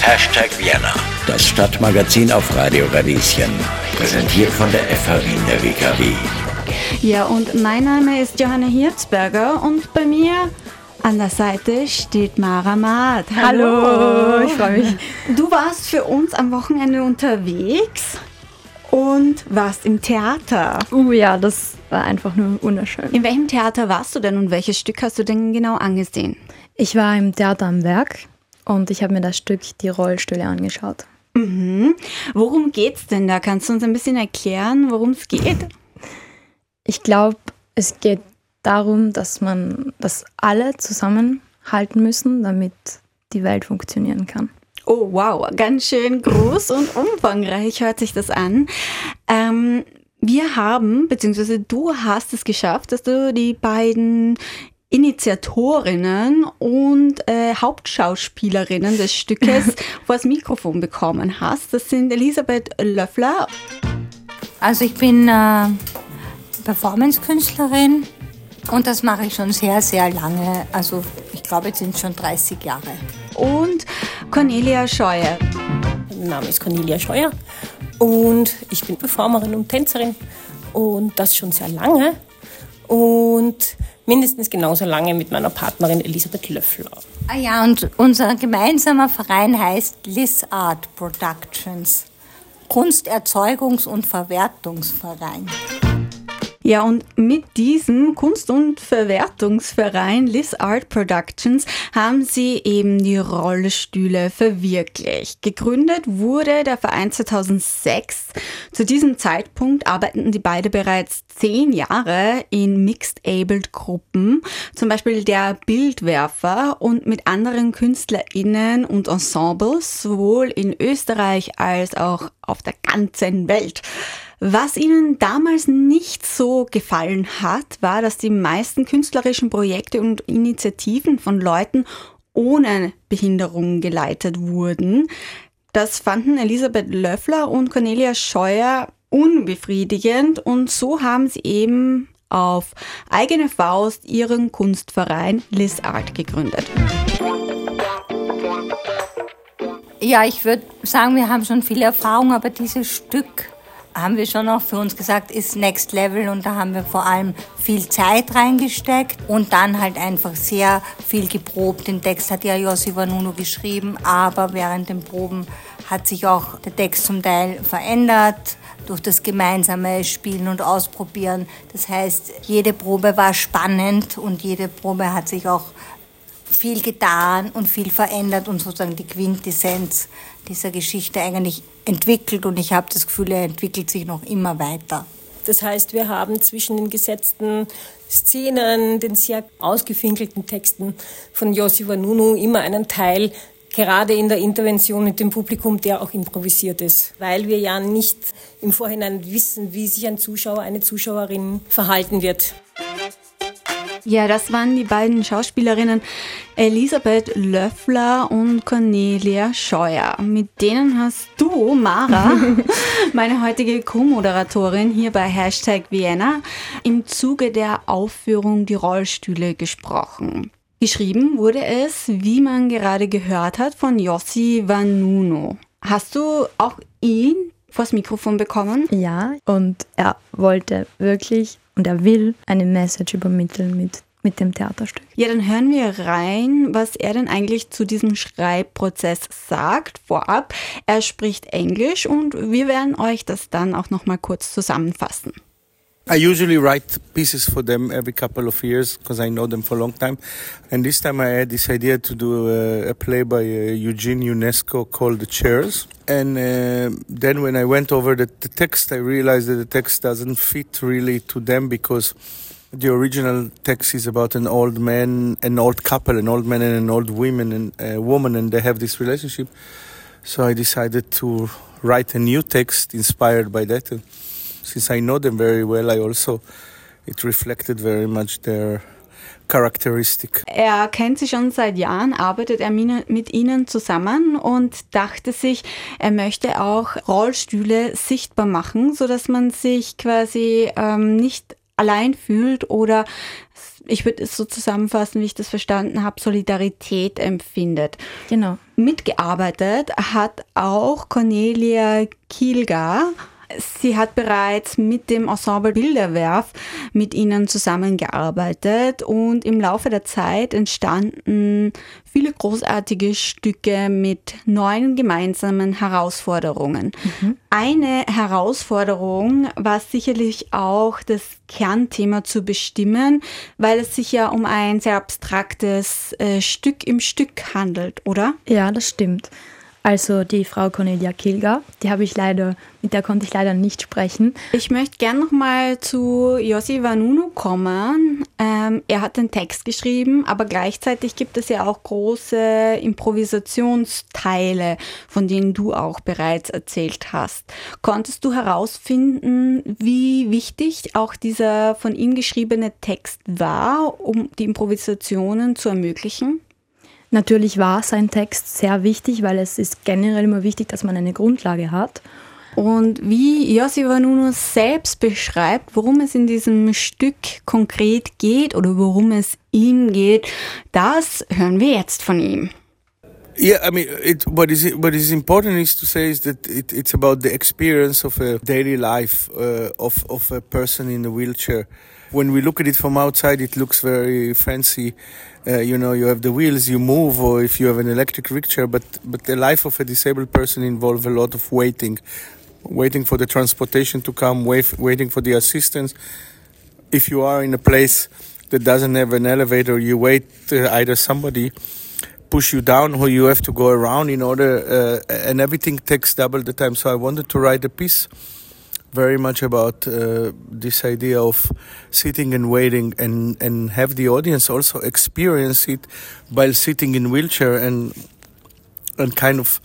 Hashtag Vienna, das Stadtmagazin auf Radio Radieschen. Präsentiert von der FH Wien der WKW. Ja, und mein Name ist Johanna Hirzberger und bei mir an der Seite steht Mara Maat. Hallo. Hallo, ich freue mich. Du warst für uns am Wochenende unterwegs und warst im Theater. Uh ja, das war einfach nur wunderschön. In welchem Theater warst du denn und welches Stück hast du denn genau angesehen? Ich war im Theater am Werk und ich habe mir das Stück Die Rollstühle angeschaut. Mhm. Worum geht's denn da? Kannst du uns ein bisschen erklären, worum es geht? Ich glaube, es geht darum, dass man, dass alle zusammenhalten müssen, damit die Welt funktionieren kann. Oh wow, ganz schön groß und umfangreich hört sich das an. Ähm, wir haben, beziehungsweise du hast es geschafft, dass du die beiden Initiatorinnen und äh, Hauptschauspielerinnen des Stückes vor das Mikrofon bekommen hast. Das sind Elisabeth Löffler. Also ich bin äh, Performance-Künstlerin und das mache ich schon sehr, sehr lange. Also ich glaube, jetzt sind es schon 30 Jahre. Und Cornelia Scheuer. Mein Name ist Cornelia Scheuer und ich bin Performerin und Tänzerin und das schon sehr lange und mindestens genauso lange mit meiner Partnerin Elisabeth Löffler. Ah ja, und unser gemeinsamer Verein heißt Liz Art Productions, Kunsterzeugungs- und Verwertungsverein. Ja, und mit diesem Kunst- und Verwertungsverein Liz Art Productions haben sie eben die Rollstühle verwirklicht. Gegründet wurde der Verein 2006. Zu diesem Zeitpunkt arbeiten die beide bereits zehn Jahre in Mixed-Abled Gruppen, zum Beispiel der Bildwerfer und mit anderen KünstlerInnen und Ensembles, sowohl in Österreich als auch auf der ganzen Welt. Was ihnen damals nicht so gefallen hat, war, dass die meisten künstlerischen Projekte und Initiativen von Leuten ohne Behinderung geleitet wurden. Das fanden Elisabeth Löffler und Cornelia Scheuer unbefriedigend und so haben sie eben auf eigene Faust ihren Kunstverein Liz Art gegründet. Ja, ich würde sagen, wir haben schon viel Erfahrung, aber dieses Stück haben wir schon auch für uns gesagt, ist Next Level und da haben wir vor allem viel Zeit reingesteckt und dann halt einfach sehr viel geprobt. Den Text hat ja Josi Vanunu geschrieben, aber während den Proben hat sich auch der Text zum Teil verändert durch das gemeinsame Spielen und Ausprobieren. Das heißt, jede Probe war spannend und jede Probe hat sich auch viel getan und viel verändert und sozusagen die Quintessenz dieser Geschichte eigentlich entwickelt und ich habe das Gefühl, er entwickelt sich noch immer weiter. Das heißt, wir haben zwischen den gesetzten Szenen, den sehr ausgefinkelten Texten von Yossi Vanunu immer einen Teil, gerade in der Intervention mit dem Publikum, der auch improvisiert ist, weil wir ja nicht im Vorhinein wissen, wie sich ein Zuschauer, eine Zuschauerin verhalten wird. Ja, das waren die beiden Schauspielerinnen Elisabeth Löffler und Cornelia Scheuer. Mit denen hast du, Mara, meine heutige Co-Moderatorin hier bei Hashtag Vienna, im Zuge der Aufführung Die Rollstühle gesprochen. Geschrieben wurde es, wie man gerade gehört hat, von Yossi Vanuno. Hast du auch ihn vors Mikrofon bekommen? Ja, und er wollte wirklich und er will eine Message übermitteln mit, mit dem Theaterstück. Ja, dann hören wir rein, was er denn eigentlich zu diesem Schreibprozess sagt vorab. Er spricht Englisch und wir werden euch das dann auch noch mal kurz zusammenfassen. I usually write pieces for them every couple of years because I know them for a long time. And this time I had this idea to do a, a play by uh, Eugene UNESCO called The Chairs. And uh, then when I went over the, the text, I realized that the text doesn't fit really to them because the original text is about an old man, an old couple, an old man and an old woman, and a woman, and they have this relationship. So I decided to write a new text inspired by that. Since I know them very well, I also it reflected very much their characteristic. Er kennt sie schon seit Jahren, arbeitet er mit ihnen zusammen und dachte sich, er möchte auch Rollstühle sichtbar machen, so dass man sich quasi ähm, nicht allein fühlt oder ich würde es so zusammenfassen, wie ich das verstanden habe, Solidarität empfindet. Genau. Mitgearbeitet hat auch Cornelia Kielgar. Sie hat bereits mit dem Ensemble Bilderwerf mit ihnen zusammengearbeitet und im Laufe der Zeit entstanden viele großartige Stücke mit neuen gemeinsamen Herausforderungen. Mhm. Eine Herausforderung war sicherlich auch das Kernthema zu bestimmen, weil es sich ja um ein sehr abstraktes äh, Stück im Stück handelt, oder? Ja, das stimmt. Also die Frau Cornelia Kilger, die habe ich leider, mit der konnte ich leider nicht sprechen. Ich möchte gerne nochmal zu Yossi Vanunu kommen. Ähm, er hat den Text geschrieben, aber gleichzeitig gibt es ja auch große Improvisationsteile, von denen du auch bereits erzählt hast. Konntest du herausfinden, wie wichtig auch dieser von ihm geschriebene Text war, um die Improvisationen zu ermöglichen? Natürlich war sein Text sehr wichtig, weil es ist generell immer wichtig, dass man eine Grundlage hat. Und wie Yossi Vanuno selbst beschreibt, worum es in diesem Stück konkret geht oder worum es ihm geht, das hören wir jetzt von ihm. Yeah, I mean, it, what is what is important is to say is that it, it's about the experience of a daily life uh, of of a person in a wheelchair. When we look at it from outside, it looks very fancy uh, you know you have the wheels you move or if you have an electric rickshaw but but the life of a disabled person involves a lot of waiting. Waiting for the transportation to come wait, waiting for the assistance. If you are in a place that doesn't have an elevator you wait uh, either somebody push you down or you have to go around in order uh, and everything takes double the time. So i wanted to write a piece very much about uh, this idea of sitting and waiting and, and have the audience also experience it while sitting in wheelchair and and kind of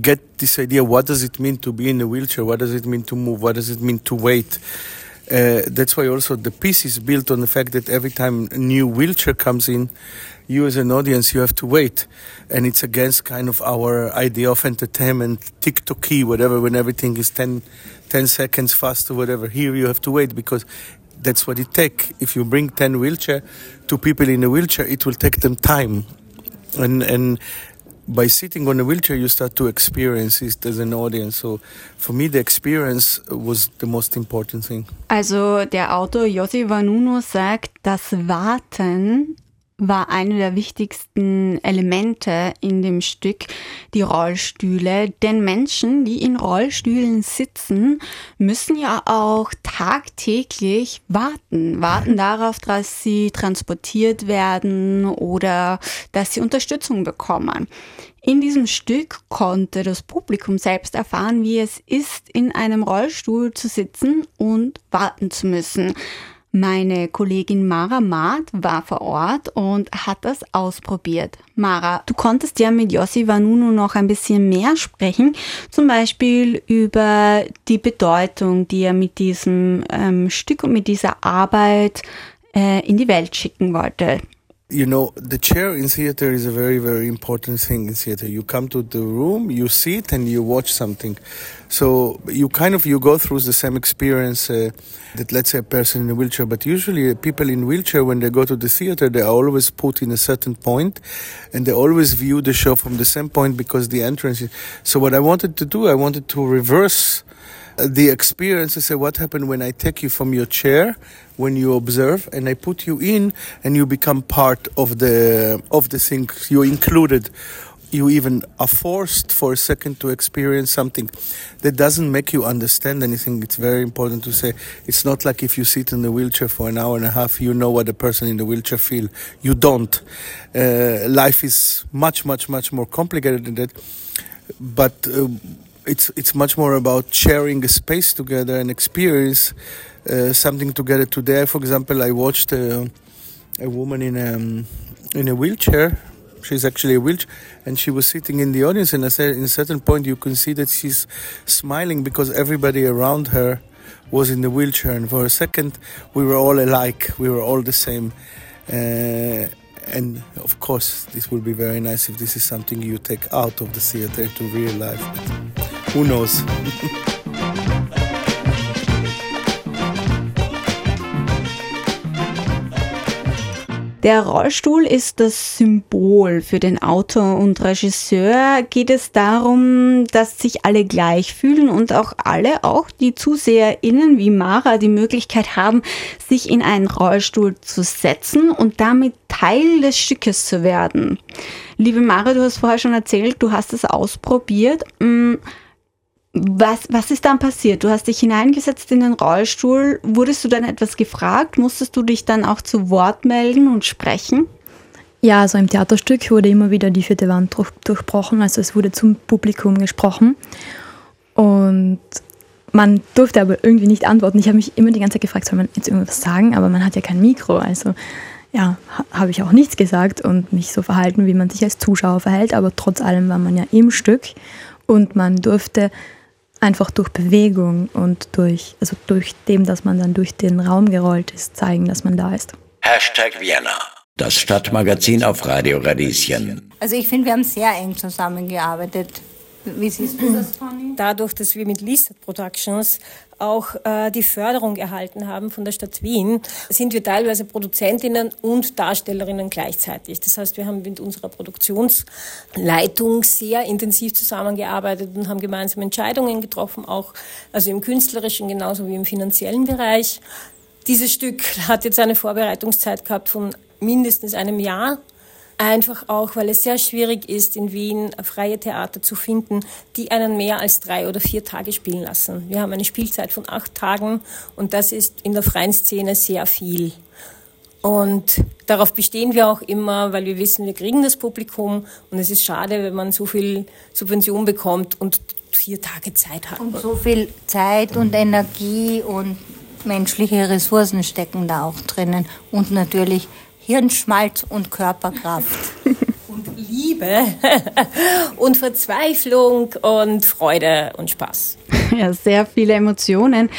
get this idea what does it mean to be in a wheelchair? What does it mean to move? What does it mean to wait? Uh, that's why also the piece is built on the fact that every time a new wheelchair comes in you as an audience you have to wait and it's against kind of our idea of entertainment tiktoky whatever when everything is 10 10 seconds faster, whatever. Here you have to wait because that's what it takes. If you bring 10 wheelchair to people in a wheelchair, it will take them time. And, and by sitting on a wheelchair, you start to experience it as an audience. So for me, the experience was the most important thing. Also der Autor Jossi Vanuno sagt, das Warten war eine der wichtigsten Elemente in dem Stück, die Rollstühle. Denn Menschen, die in Rollstühlen sitzen, müssen ja auch tagtäglich warten. Warten darauf, dass sie transportiert werden oder dass sie Unterstützung bekommen. In diesem Stück konnte das Publikum selbst erfahren, wie es ist, in einem Rollstuhl zu sitzen und warten zu müssen. Meine Kollegin Mara Maat war vor Ort und hat das ausprobiert. Mara, du konntest ja mit Yossi Vanunu noch ein bisschen mehr sprechen, zum Beispiel über die Bedeutung, die er mit diesem ähm, Stück und mit dieser Arbeit äh, in die Welt schicken wollte. You know the chair in theater is a very very important thing in theater. You come to the room you sit and you watch something. So you kind of you go through the same experience uh, that let's say a person in a wheelchair. But usually uh, people in wheelchair when they go to the theater they are always put in a certain point and they always view the show from the same point because the entrance is so what i wanted to do i wanted to reverse the experience I say what happened when I take you from your chair when you observe and I put you in and you become part of the of the thing you included you even are forced for a second to experience something that doesn't make you understand anything. It's very important to say it's not like if you sit in the wheelchair for an hour and a half, you know what the person in the wheelchair feel. You don't. Uh, life is much, much, much more complicated than that. But uh, it's it's much more about sharing a space together and experience uh, something together. Today, for example, I watched a, a woman in a um, in a wheelchair. She's actually a wheelchair, and she was sitting in the audience. And I said, in a certain point, you can see that she's smiling because everybody around her was in the wheelchair. And for a second, we were all alike. We were all the same. Uh, and of course, this would be very nice if this is something you take out of the theater to real life. Who knows? Der Rollstuhl ist das Symbol für den Autor und Regisseur. Geht es darum, dass sich alle gleich fühlen und auch alle, auch die ZuseherInnen wie Mara, die Möglichkeit haben, sich in einen Rollstuhl zu setzen und damit Teil des Stückes zu werden. Liebe Mara, du hast vorher schon erzählt, du hast es ausprobiert. Mm, was, was ist dann passiert? Du hast dich hineingesetzt in den Rollstuhl. Wurdest du dann etwas gefragt? Musstest du dich dann auch zu Wort melden und sprechen? Ja, also im Theaterstück wurde immer wieder die vierte Wand durch, durchbrochen. Also es wurde zum Publikum gesprochen. Und man durfte aber irgendwie nicht antworten. Ich habe mich immer die ganze Zeit gefragt, soll man jetzt irgendwas sagen? Aber man hat ja kein Mikro. Also ja, habe ich auch nichts gesagt und mich so verhalten, wie man sich als Zuschauer verhält. Aber trotz allem war man ja im Stück und man durfte einfach durch Bewegung und durch, also durch dem, dass man dann durch den Raum gerollt ist, zeigen, dass man da ist. Hashtag Vienna. Das Stadtmagazin auf Radio Radieschen. Also ich finde, wir haben sehr eng zusammengearbeitet. Wie siehst du das, Toni? Dadurch, dass wir mit Lisa Productions auch äh, die Förderung erhalten haben von der Stadt Wien, sind wir teilweise Produzentinnen und Darstellerinnen gleichzeitig. Das heißt, wir haben mit unserer Produktionsleitung sehr intensiv zusammengearbeitet und haben gemeinsam Entscheidungen getroffen, auch also im künstlerischen genauso wie im finanziellen Bereich. Dieses Stück hat jetzt eine Vorbereitungszeit gehabt von mindestens einem Jahr Einfach auch, weil es sehr schwierig ist, in Wien freie Theater zu finden, die einen mehr als drei oder vier Tage spielen lassen. Wir haben eine Spielzeit von acht Tagen und das ist in der freien Szene sehr viel. Und darauf bestehen wir auch immer, weil wir wissen, wir kriegen das Publikum und es ist schade, wenn man so viel Subvention bekommt und vier Tage Zeit hat. Und so viel Zeit und Energie und menschliche Ressourcen stecken da auch drinnen und natürlich Hirnschmalz und Körperkraft. und Liebe und Verzweiflung und Freude und Spaß. Ja, sehr viele Emotionen,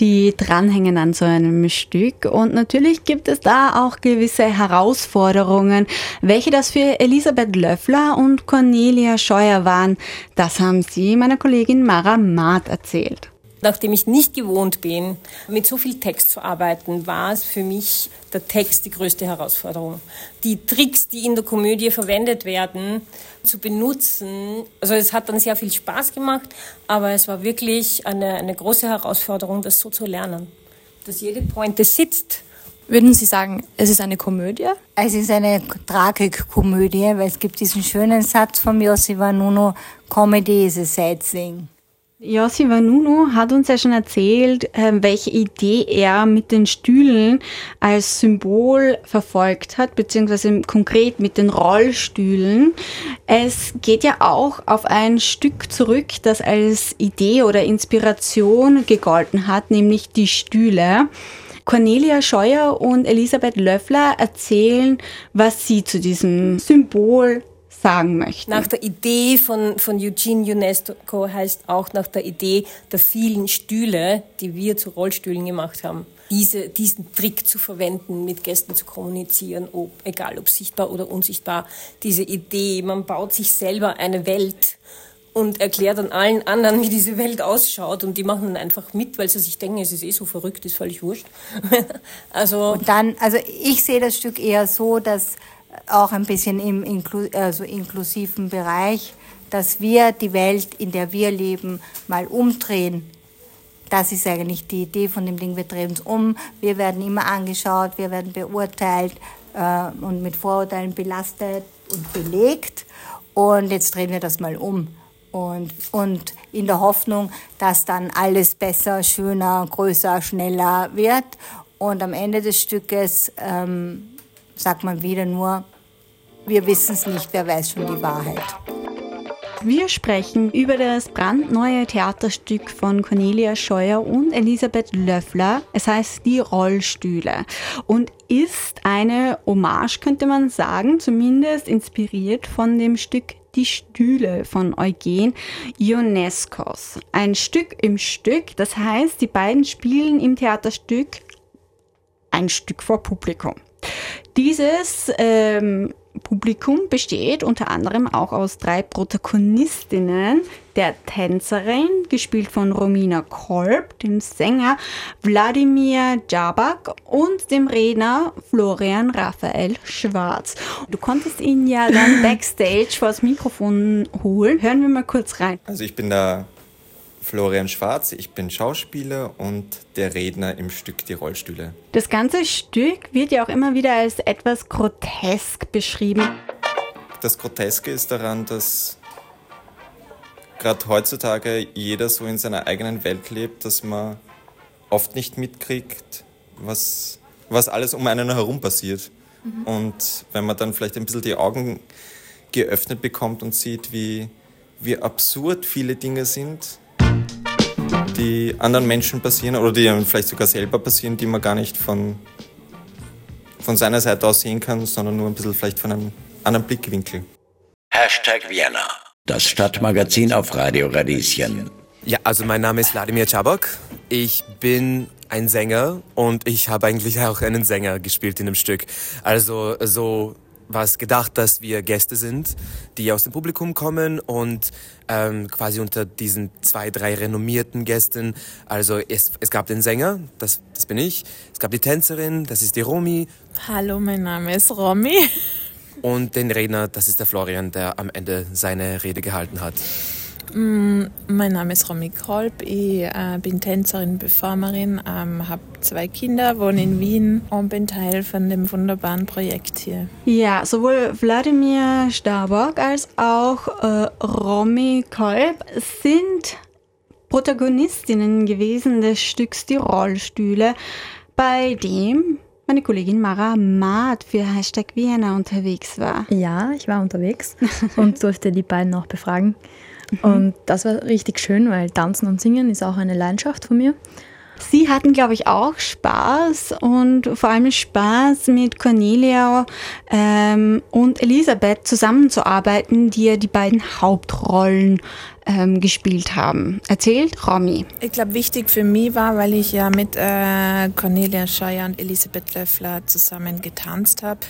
die dranhängen an so einem Stück. Und natürlich gibt es da auch gewisse Herausforderungen. Welche das für Elisabeth Löffler und Cornelia Scheuer waren, das haben sie meiner Kollegin Mara Maat erzählt nachdem ich nicht gewohnt bin, mit so viel Text zu arbeiten, war es für mich der Text die größte Herausforderung. Die Tricks, die in der Komödie verwendet werden, zu benutzen, also es hat dann sehr viel Spaß gemacht, aber es war wirklich eine, eine große Herausforderung, das so zu lernen, dass jede Pointe sitzt. Würden Sie sagen, es ist eine Komödie? Es ist eine Tragikkomödie, weil es gibt diesen schönen Satz von Yossi Vanuno, Comedy is a sad thing. Yossi Vanunu hat uns ja schon erzählt, ähm, welche Idee er mit den Stühlen als Symbol verfolgt hat, beziehungsweise konkret mit den Rollstühlen. Es geht ja auch auf ein Stück zurück, das als Idee oder Inspiration gegolten hat, nämlich die Stühle. Cornelia Scheuer und Elisabeth Löffler erzählen, was sie zu diesem Symbol sagen möchten. Nach der Idee von, von Eugene UNESCO heißt auch nach der Idee der vielen Stühle, die wir zu Rollstühlen gemacht haben, diese, diesen Trick zu verwenden, mit Gästen zu kommunizieren, ob, egal ob sichtbar oder unsichtbar. Diese Idee, man baut sich selber eine Welt und erklärt dann allen anderen, wie diese Welt ausschaut und die machen dann einfach mit, weil sie sich denken, es ist eh so verrückt, ist völlig wurscht. also und dann, also ich sehe das Stück eher so, dass auch ein bisschen im inklu also inklusiven Bereich, dass wir die Welt, in der wir leben, mal umdrehen. Das ist eigentlich die Idee von dem Ding, wir drehen uns um, wir werden immer angeschaut, wir werden beurteilt äh, und mit Vorurteilen belastet und belegt. Und jetzt drehen wir das mal um. Und, und in der Hoffnung, dass dann alles besser, schöner, größer, schneller wird. Und am Ende des Stückes ähm, sagt man wieder nur, wir wissen es nicht, wer weiß schon die Wahrheit. Wir sprechen über das brandneue Theaterstück von Cornelia Scheuer und Elisabeth Löffler. Es heißt Die Rollstühle und ist eine Hommage, könnte man sagen, zumindest inspiriert von dem Stück Die Stühle von Eugen Ionescos. Ein Stück im Stück, das heißt, die beiden spielen im Theaterstück ein Stück vor Publikum. Dieses ähm, Publikum besteht unter anderem auch aus drei Protagonistinnen, der Tänzerin, gespielt von Romina Kolb, dem Sänger Wladimir Jabak und dem Redner Florian Raphael Schwarz. Du konntest ihn ja dann backstage vors Mikrofon holen. Hören wir mal kurz rein. Also ich bin da Florian Schwarz, ich bin Schauspieler und der Redner im Stück Die Rollstühle. Das ganze Stück wird ja auch immer wieder als etwas grotesk beschrieben. Das Groteske ist daran, dass gerade heutzutage jeder so in seiner eigenen Welt lebt, dass man oft nicht mitkriegt, was, was alles um einen herum passiert. Mhm. Und wenn man dann vielleicht ein bisschen die Augen geöffnet bekommt und sieht, wie, wie absurd viele Dinge sind, die anderen Menschen passieren oder die einem vielleicht sogar selber passieren, die man gar nicht von, von seiner Seite aus sehen kann, sondern nur ein bisschen vielleicht von einem anderen Blickwinkel. Hashtag Vienna, das Stadtmagazin auf Radio Radieschen. Ja, also mein Name ist Wladimir Czabok. Ich bin ein Sänger und ich habe eigentlich auch einen Sänger gespielt in dem Stück. Also so was gedacht, dass wir Gäste sind, die aus dem Publikum kommen und ähm, quasi unter diesen zwei, drei renommierten Gästen, also es, es gab den Sänger, das, das bin ich, es gab die Tänzerin, das ist die Romy. Hallo, mein Name ist Romy. Und den Redner, das ist der Florian, der am Ende seine Rede gehalten hat. Mm, mein Name ist Romy Kolb, ich äh, bin Tänzerin, Performerin, ähm, habe zwei Kinder, wohne in Wien und bin Teil von dem wunderbaren Projekt hier. Ja, sowohl Wladimir Starbock als auch äh, Romy Kolb sind Protagonistinnen gewesen des Stücks Die Rollstühle, bei dem meine Kollegin Mara Maat für Hashtag Vienna unterwegs war. Ja, ich war unterwegs und durfte die beiden auch befragen. Und das war richtig schön, weil Tanzen und Singen ist auch eine Leidenschaft von mir. Sie hatten, glaube ich, auch Spaß und vor allem Spaß mit Cornelia ähm, und Elisabeth zusammenzuarbeiten, die ja die beiden Hauptrollen ähm, gespielt haben. Erzählt Romy. Ich glaube, wichtig für mich war, weil ich ja mit äh, Cornelia Scheuer und Elisabeth Löffler zusammen getanzt habe,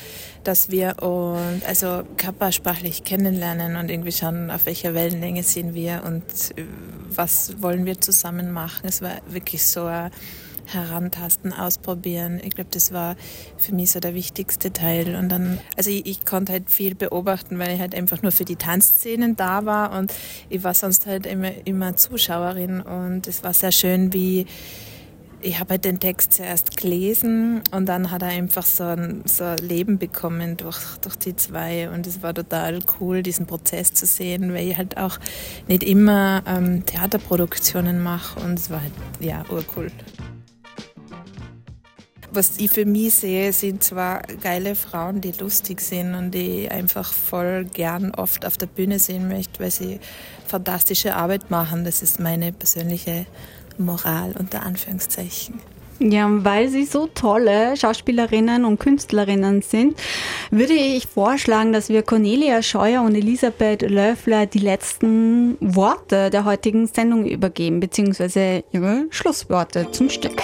dass wir uns also körpersprachlich kennenlernen und irgendwie schauen, auf welcher Wellenlänge sind wir und äh, was wollen wir zusammen machen. Es war wirklich so ein herantasten, ausprobieren. Ich glaube, das war für mich so der wichtigste Teil. Und dann, also ich, ich, konnte halt viel beobachten, weil ich halt einfach nur für die Tanzszenen da war und ich war sonst halt immer, immer Zuschauerin und es war sehr schön, wie ich habe halt den Text zuerst gelesen und dann hat er einfach so ein, so ein Leben bekommen durch, durch die zwei und es war total cool, diesen Prozess zu sehen, weil ich halt auch nicht immer ähm, Theaterproduktionen mache und es war halt, ja, urcool. Was ich für mich sehe, sind zwar geile Frauen, die lustig sind und die einfach voll gern oft auf der Bühne sehen möchte, weil sie fantastische Arbeit machen. Das ist meine persönliche Moral unter Anführungszeichen. Ja, weil sie so tolle Schauspielerinnen und Künstlerinnen sind, würde ich vorschlagen, dass wir Cornelia Scheuer und Elisabeth Löffler die letzten Worte der heutigen Sendung übergeben, beziehungsweise ihre Schlussworte zum Stück.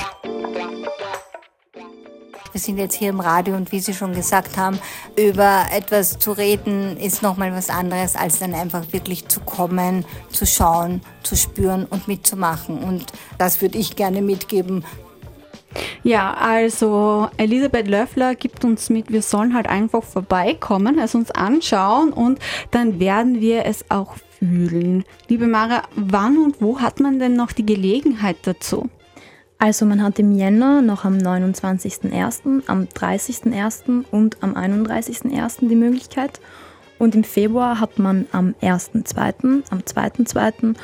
Wir sind jetzt hier im Radio und wie Sie schon gesagt haben, über etwas zu reden ist nochmal was anderes, als dann einfach wirklich zu kommen, zu schauen, zu spüren und mitzumachen. Und das würde ich gerne mitgeben. Ja, also Elisabeth Löffler gibt uns mit, wir sollen halt einfach vorbeikommen, es uns anschauen und dann werden wir es auch fühlen. Liebe Mara, wann und wo hat man denn noch die Gelegenheit dazu? Also man hat im Jänner noch am 29.01., am 30.01. und am 31.01. die Möglichkeit. Und im Februar hat man am 1.02., am 2.02.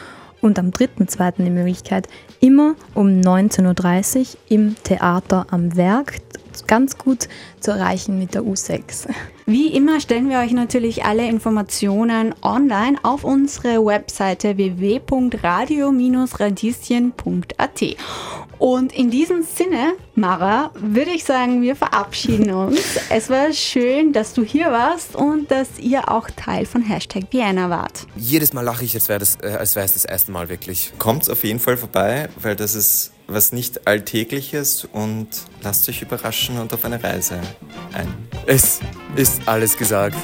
und am 3.02. die Möglichkeit, immer um 19.30 Uhr im Theater am Werk ganz gut zu erreichen mit der U6. Wie immer stellen wir euch natürlich alle Informationen online auf unsere Webseite www.radio-radieschen.at. Und in diesem Sinne, Mara, würde ich sagen, wir verabschieden uns. Es war schön, dass du hier warst und dass ihr auch Teil von Hashtag Vienna wart. Jedes Mal lache ich, als wäre es äh, das erste Mal wirklich. Kommt auf jeden Fall vorbei, weil das ist was nicht Alltägliches und lasst euch überraschen und auf eine Reise ein. Es ist alles gesagt.